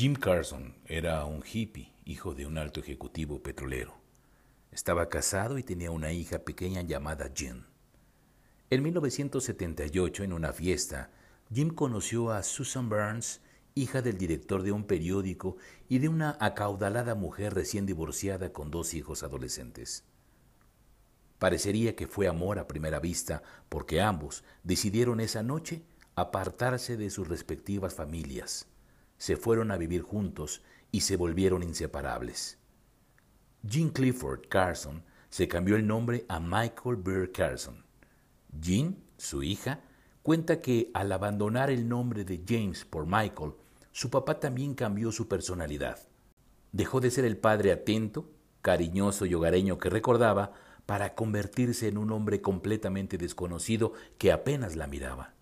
Jim Carson era un hippie, hijo de un alto ejecutivo petrolero. Estaba casado y tenía una hija pequeña llamada Jean. En 1978, en una fiesta, Jim conoció a Susan Burns, hija del director de un periódico y de una acaudalada mujer recién divorciada con dos hijos adolescentes. Parecería que fue amor a primera vista porque ambos decidieron esa noche apartarse de sus respectivas familias se fueron a vivir juntos y se volvieron inseparables. Jean Clifford Carson se cambió el nombre a Michael Burr Carson. Jean, su hija, cuenta que al abandonar el nombre de James por Michael, su papá también cambió su personalidad. Dejó de ser el padre atento, cariñoso y hogareño que recordaba para convertirse en un hombre completamente desconocido que apenas la miraba.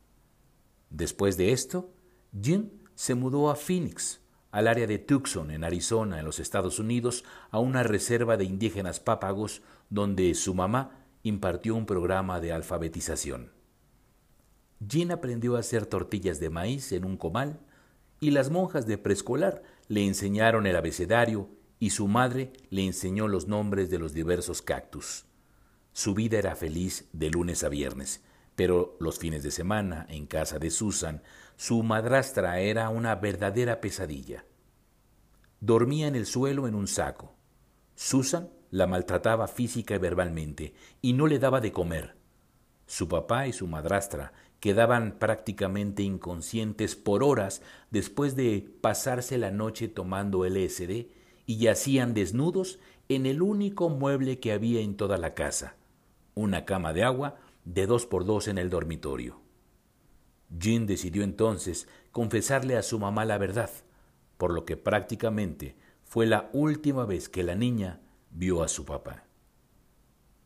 Después de esto, Jean se mudó a Phoenix, al área de Tucson, en Arizona, en los Estados Unidos, a una reserva de indígenas pápagos donde su mamá impartió un programa de alfabetización. Jean aprendió a hacer tortillas de maíz en un comal y las monjas de preescolar le enseñaron el abecedario y su madre le enseñó los nombres de los diversos cactus. Su vida era feliz de lunes a viernes, pero los fines de semana, en casa de Susan, su madrastra era una verdadera pesadilla. Dormía en el suelo en un saco. Susan la maltrataba física y verbalmente y no le daba de comer. Su papá y su madrastra quedaban prácticamente inconscientes por horas después de pasarse la noche tomando LSD y yacían desnudos en el único mueble que había en toda la casa, una cama de agua de dos por dos en el dormitorio. Jean decidió entonces confesarle a su mamá la verdad, por lo que prácticamente fue la última vez que la niña vio a su papá.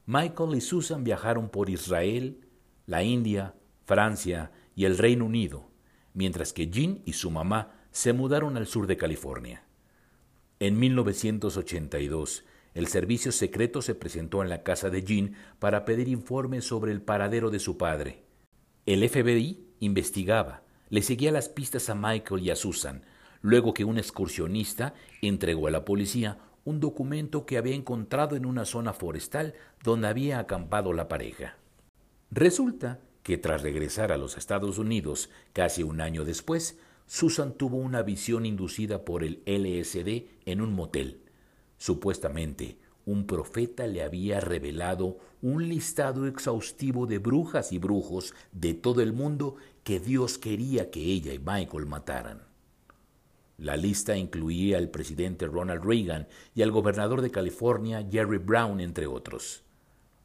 Michael y Susan viajaron por Israel, la India, Francia y el Reino Unido, mientras que Jean y su mamá se mudaron al sur de California. En 1982, el servicio secreto se presentó en la casa de Jean para pedir informes sobre el paradero de su padre. El FBI investigaba, le seguía las pistas a Michael y a Susan, luego que un excursionista entregó a la policía un documento que había encontrado en una zona forestal donde había acampado la pareja. Resulta que tras regresar a los Estados Unidos casi un año después, Susan tuvo una visión inducida por el LSD en un motel. Supuestamente, un profeta le había revelado un listado exhaustivo de brujas y brujos de todo el mundo que Dios quería que ella y Michael mataran. La lista incluía al presidente Ronald Reagan y al gobernador de California Jerry Brown, entre otros.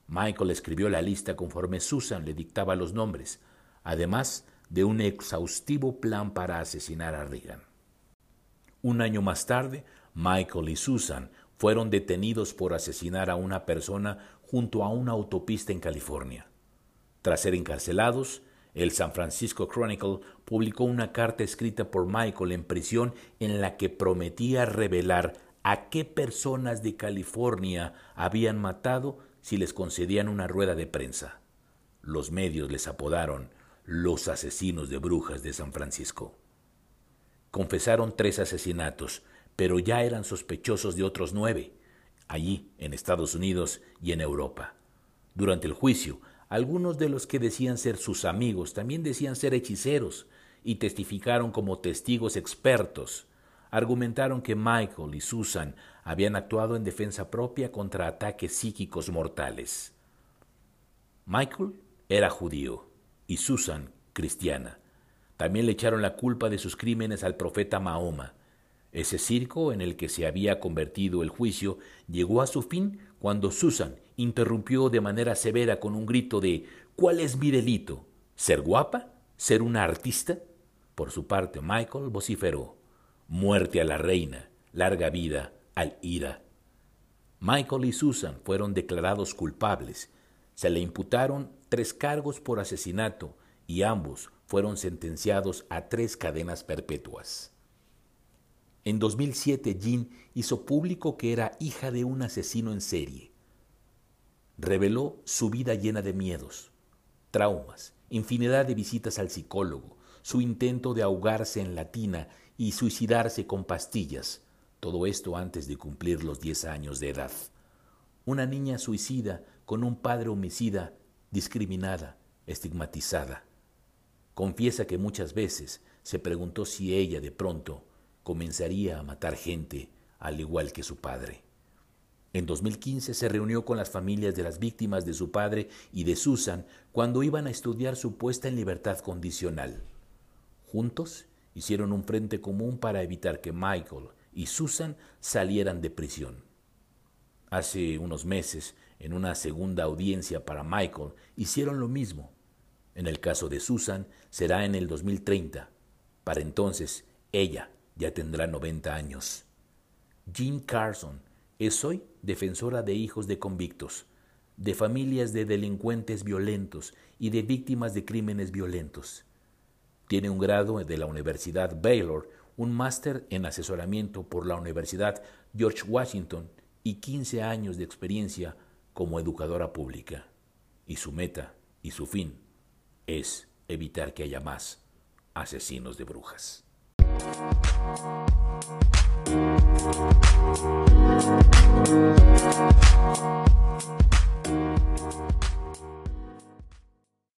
Michael escribió la lista conforme Susan le dictaba los nombres, además de un exhaustivo plan para asesinar a Reagan. Un año más tarde, Michael y Susan fueron detenidos por asesinar a una persona junto a una autopista en California. Tras ser encarcelados, el San Francisco Chronicle publicó una carta escrita por Michael en prisión en la que prometía revelar a qué personas de California habían matado si les concedían una rueda de prensa. Los medios les apodaron los asesinos de brujas de San Francisco. Confesaron tres asesinatos, pero ya eran sospechosos de otros nueve, allí en Estados Unidos y en Europa. Durante el juicio, algunos de los que decían ser sus amigos también decían ser hechiceros y testificaron como testigos expertos. Argumentaron que Michael y Susan habían actuado en defensa propia contra ataques psíquicos mortales. Michael era judío y Susan cristiana. También le echaron la culpa de sus crímenes al profeta Mahoma, ese circo en el que se había convertido el juicio llegó a su fin cuando Susan interrumpió de manera severa con un grito de ¿Cuál es mi delito? ¿Ser guapa? ¿Ser una artista? Por su parte, Michael vociferó Muerte a la reina, larga vida al ira. Michael y Susan fueron declarados culpables. Se le imputaron tres cargos por asesinato y ambos fueron sentenciados a tres cadenas perpetuas. En 2007, Jean hizo público que era hija de un asesino en serie. Reveló su vida llena de miedos, traumas, infinidad de visitas al psicólogo, su intento de ahogarse en la tina y suicidarse con pastillas, todo esto antes de cumplir los 10 años de edad. Una niña suicida con un padre homicida, discriminada, estigmatizada. Confiesa que muchas veces se preguntó si ella de pronto comenzaría a matar gente al igual que su padre. En 2015 se reunió con las familias de las víctimas de su padre y de Susan cuando iban a estudiar su puesta en libertad condicional. Juntos hicieron un frente común para evitar que Michael y Susan salieran de prisión. Hace unos meses, en una segunda audiencia para Michael, hicieron lo mismo. En el caso de Susan, será en el 2030. Para entonces, ella ya tendrá 90 años. Jean Carson es hoy defensora de hijos de convictos, de familias de delincuentes violentos y de víctimas de crímenes violentos. Tiene un grado de la Universidad Baylor, un máster en asesoramiento por la Universidad George Washington y 15 años de experiencia como educadora pública. Y su meta y su fin es evitar que haya más asesinos de brujas. Thank you.